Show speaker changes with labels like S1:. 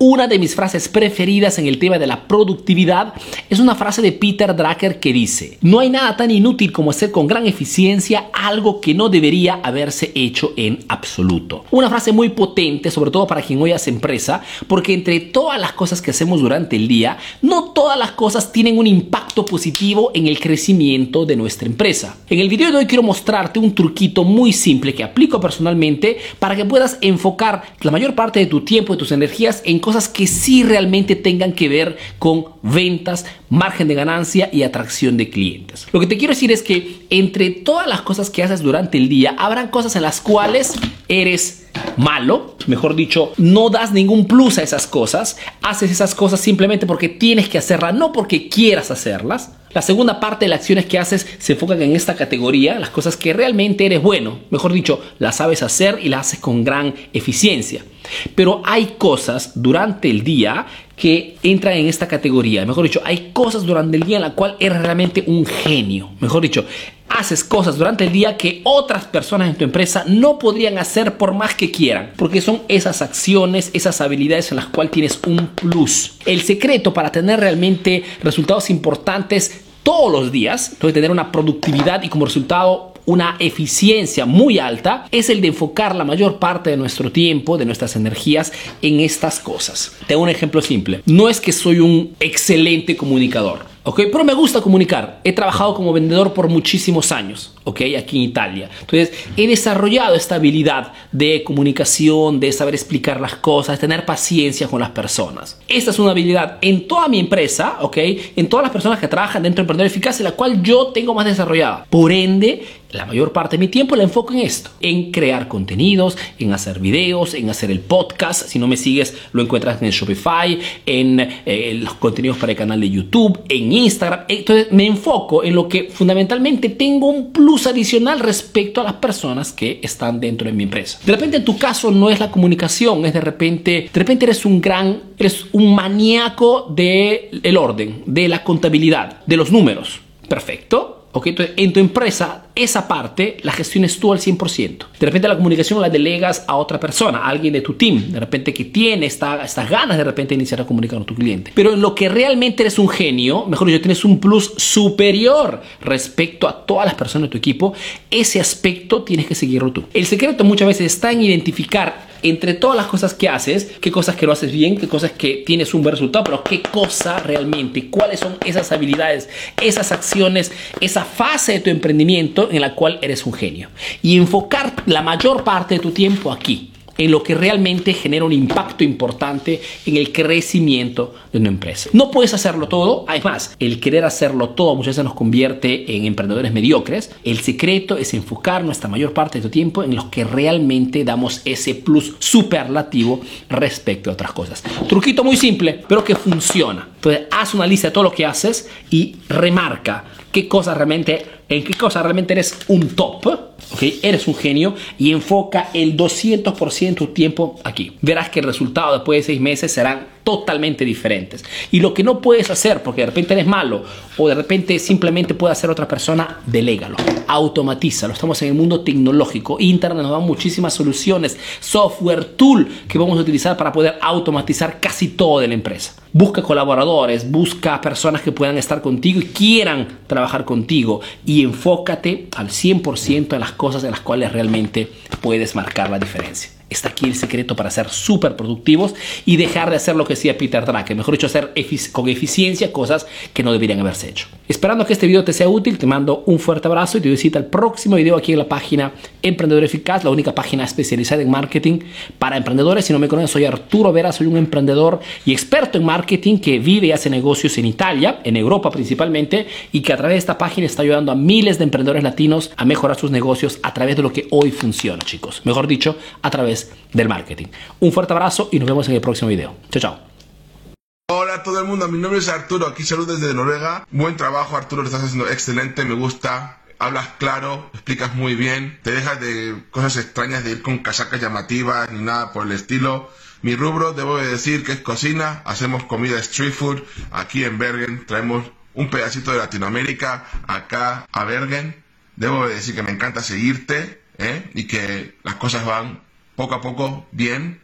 S1: Una de mis frases preferidas en el tema de la productividad es una frase de Peter Drucker que dice, no hay nada tan inútil como hacer con gran eficiencia algo que no debería haberse hecho en absoluto. Una frase muy potente, sobre todo para quien hoy hace empresa, porque entre todas las cosas que hacemos durante el día, no todas las cosas tienen un impacto positivo en el crecimiento de nuestra empresa. En el video de hoy quiero mostrarte un truquito muy simple que aplico personalmente para que puedas enfocar la mayor parte de tu tiempo y tus energías en cosas que sí realmente tengan que ver con ventas, margen de ganancia y atracción de clientes. Lo que te quiero decir es que entre todas las cosas que haces durante el día, habrán cosas en las cuales eres malo, mejor dicho, no das ningún plus a esas cosas, haces esas cosas simplemente porque tienes que hacerlas, no porque quieras hacerlas. La segunda parte de las acciones que haces se enfocan en esta categoría, las cosas que realmente eres bueno, mejor dicho, las sabes hacer y las haces con gran eficiencia. Pero hay cosas durante el día que entran en esta categoría. Mejor dicho, hay cosas durante el día en la cual eres realmente un genio. Mejor dicho, haces cosas durante el día que otras personas en tu empresa no podrían hacer por más que quieran, porque son esas acciones, esas habilidades en las cuales tienes un plus. El secreto para tener realmente resultados importantes todos los días, tener una productividad y como resultado una eficiencia muy alta es el de enfocar la mayor parte de nuestro tiempo, de nuestras energías en estas cosas. Tengo un ejemplo simple. No es que soy un excelente comunicador. ¿ok? Pero me gusta comunicar. He trabajado como vendedor por muchísimos años, ¿ok? Aquí en Italia. Entonces, he desarrollado esta habilidad de comunicación, de saber explicar las cosas, tener paciencia con las personas. Esta es una habilidad en toda mi empresa, ¿ok? En todas las personas que trabajan dentro de Emprendedor Eficaz, la cual yo tengo más desarrollada. Por ende, la mayor parte de mi tiempo la enfoco en esto, en crear contenidos, en hacer videos, en hacer el podcast. Si no me sigues, lo encuentras en Shopify, en eh, los contenidos para el canal de YouTube, en Instagram. Entonces me enfoco en lo que fundamentalmente tengo un plus adicional respecto a las personas que están dentro de mi empresa. De repente en tu caso no es la comunicación, es de repente, de repente eres un gran, eres un maníaco del el orden, de la contabilidad, de los números. Perfecto entonces, en tu empresa, esa parte la gestiones tú al 100%. De repente la comunicación la delegas a otra persona, a alguien de tu team, de repente que tiene esta, estas ganas de repente iniciar a comunicar con tu cliente. Pero en lo que realmente eres un genio, mejor dicho, tienes un plus superior respecto a todas las personas de tu equipo, ese aspecto tienes que seguirlo tú. El secreto muchas veces está en identificar entre todas las cosas que haces, qué cosas que lo haces bien, qué cosas que tienes un buen resultado, pero qué cosa realmente, cuáles son esas habilidades, esas acciones, esa fase de tu emprendimiento en la cual eres un genio. Y enfocar la mayor parte de tu tiempo aquí en lo que realmente genera un impacto importante en el crecimiento de una empresa. No puedes hacerlo todo, además, el querer hacerlo todo muchas veces nos convierte en emprendedores mediocres. El secreto es enfocar nuestra mayor parte de tu tiempo en los que realmente damos ese plus superlativo respecto a otras cosas. Truquito muy simple, pero que funciona. Entonces, haz una lista de todo lo que haces y remarca qué cosas realmente, en qué cosas realmente eres un top Eres un genio y enfoca el 200% de tu tiempo aquí. Verás que el resultado después de seis meses serán totalmente diferentes. Y lo que no puedes hacer porque de repente eres malo o de repente simplemente puede hacer otra persona, delégalo, automatízalo. Estamos en el mundo tecnológico. Internet nos da muchísimas soluciones, software, tool que vamos a utilizar para poder automatizar casi todo de la empresa. Busca colaboradores, busca personas que puedan estar contigo y quieran trabajar contigo y enfócate al 100% en las cosas en las cuales realmente puedes marcar la diferencia. Está aquí el secreto para ser súper productivos y dejar de hacer lo que decía Peter Drucker, mejor dicho, hacer con eficiencia cosas que no deberían haberse hecho. Esperando que este video te sea útil, te mando un fuerte abrazo y te visita el próximo video aquí en la página Emprendedor Eficaz, la única página especializada en marketing para emprendedores. Si no me conocen, soy Arturo Vera, soy un emprendedor y experto en marketing que vive y hace negocios en Italia, en Europa principalmente, y que a través de esta página está ayudando a miles de emprendedores latinos a mejorar sus negocios a través de lo que hoy funciona, chicos. Mejor dicho, a través del marketing. Un fuerte abrazo y nos vemos en el próximo video. Chao, chao.
S2: Hola a todo el mundo, mi nombre es Arturo, aquí saludos desde Noruega. Buen trabajo Arturo, lo estás haciendo excelente, me gusta. Hablas claro, explicas muy bien, te dejas de cosas extrañas de ir con casacas llamativas ni nada por el estilo. Mi rubro, debo de decir que es cocina, hacemos comida street food aquí en Bergen, traemos un pedacito de Latinoamérica acá a Bergen. Debo de decir que me encanta seguirte ¿eh? y que las cosas van poco a poco bien.